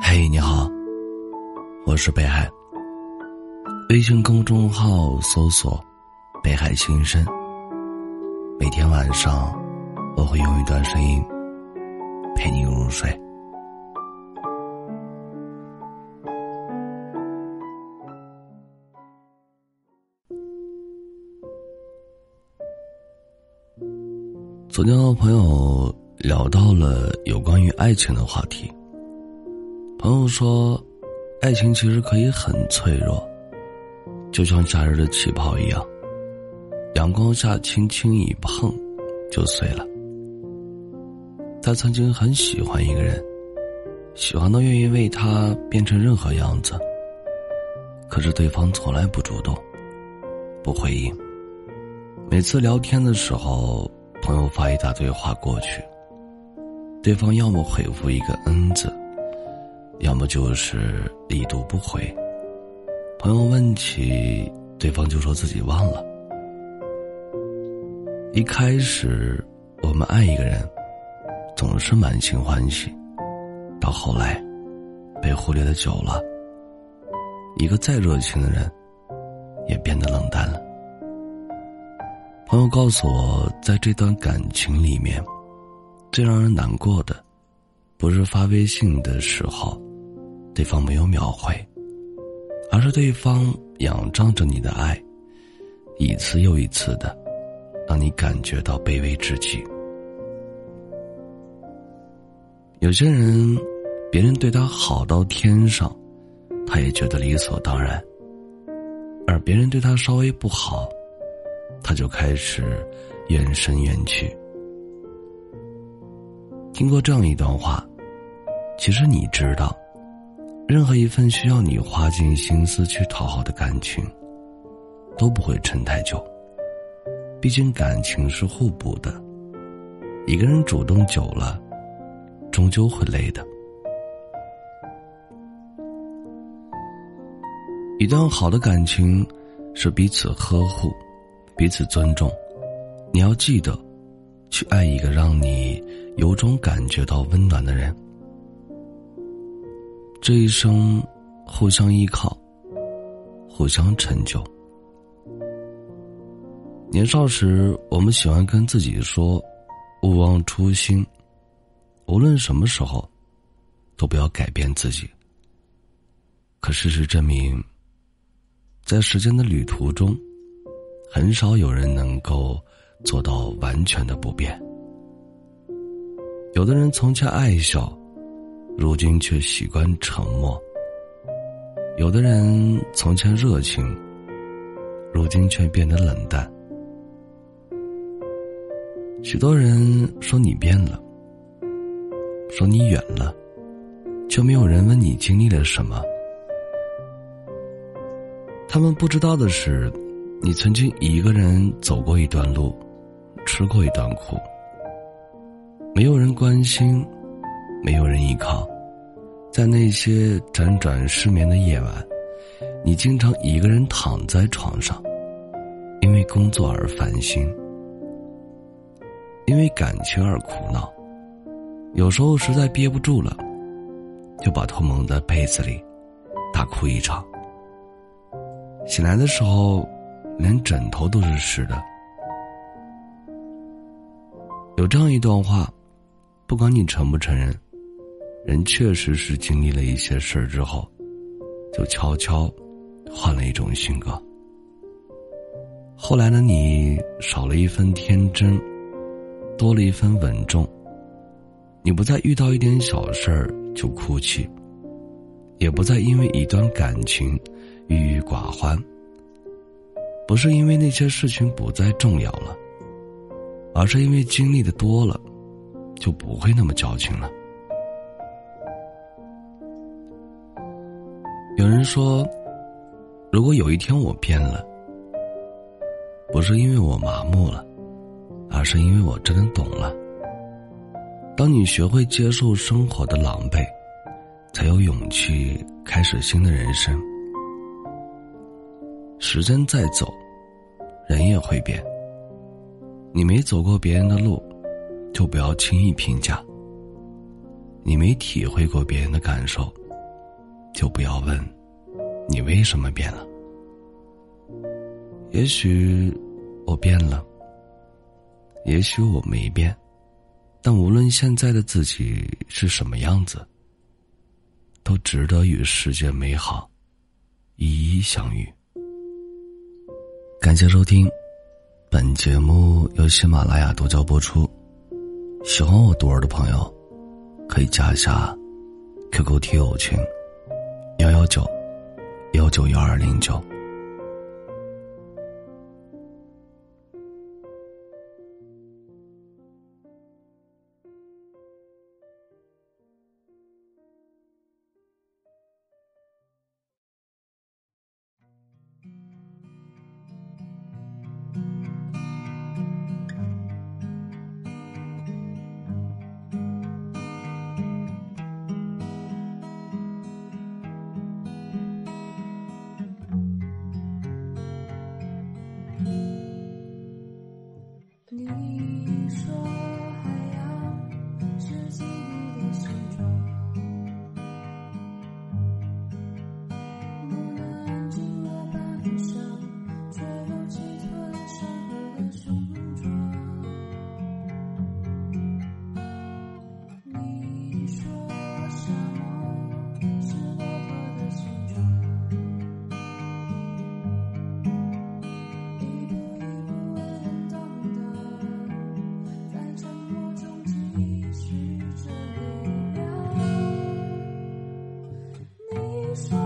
嘿，你好，我是北海。微信公众号搜索“北海心声”，每天晚上我会用一段声音陪你入睡。昨天和朋友聊到了有关于爱情的话题。朋友说，爱情其实可以很脆弱，就像夏日的气泡一样，阳光下轻轻一碰就碎了。他曾经很喜欢一个人，喜欢到愿意为他变成任何样子。可是对方从来不主动，不回应。每次聊天的时候，朋友发一大堆话过去，对方要么回复一个“嗯”字。要么就是已读不回。朋友问起，对方就说自己忘了。一开始，我们爱一个人，总是满心欢喜，到后来，被忽略的久了，一个再热情的人，也变得冷淡了。朋友告诉我，在这段感情里面，最让人难过的，不是发微信的时候。对方没有秒回，而是对方仰仗着你的爱，一次又一次的，让你感觉到卑微至极。有些人，别人对他好到天上，他也觉得理所当然；而别人对他稍微不好，他就开始怨声怨气。听过这样一段话，其实你知道。任何一份需要你花尽心思去讨好的感情，都不会撑太久。毕竟感情是互补的，一个人主动久了，终究会累的。一段好的感情，是彼此呵护，彼此尊重。你要记得，去爱一个让你有种感觉到温暖的人。这一生，互相依靠，互相成就。年少时，我们喜欢跟自己说：“勿忘初心，无论什么时候，都不要改变自己。”可事实证明，在时间的旅途中，很少有人能够做到完全的不变。有的人从前爱笑。如今却习惯沉默。有的人从前热情，如今却变得冷淡。许多人说你变了，说你远了，却没有人问你经历了什么。他们不知道的是，你曾经一个人走过一段路，吃过一段苦。没有人关心。没有人依靠，在那些辗转失眠的夜晚，你经常一个人躺在床上，因为工作而烦心，因为感情而苦恼。有时候实在憋不住了，就把头蒙在被子里，大哭一场。醒来的时候，连枕头都是湿的。有这样一段话，不管你承不承认。人确实是经历了一些事儿之后，就悄悄换了一种性格。后来的你少了一分天真，多了一份稳重。你不再遇到一点小事儿就哭泣，也不再因为一段感情郁郁寡欢。不是因为那些事情不再重要了，而是因为经历的多了，就不会那么矫情了。说如果有一天我变了不是因为我麻木了而是因为我真的懂了。当你学会接受生活的狼狈才有勇气开始新的人生。时间在走人也会变。你没走过别人的路就不要轻易评价。你没体会过别人的感受就不要问。你为什么变了？也许我变了，也许我没变，但无论现在的自己是什么样子，都值得与世界美好一一相遇。感谢收听，本节目由喜马拉雅独家播出。喜欢我独儿的朋友，可以加一下 QQ 听友群幺幺九。幺九幺二零九。things.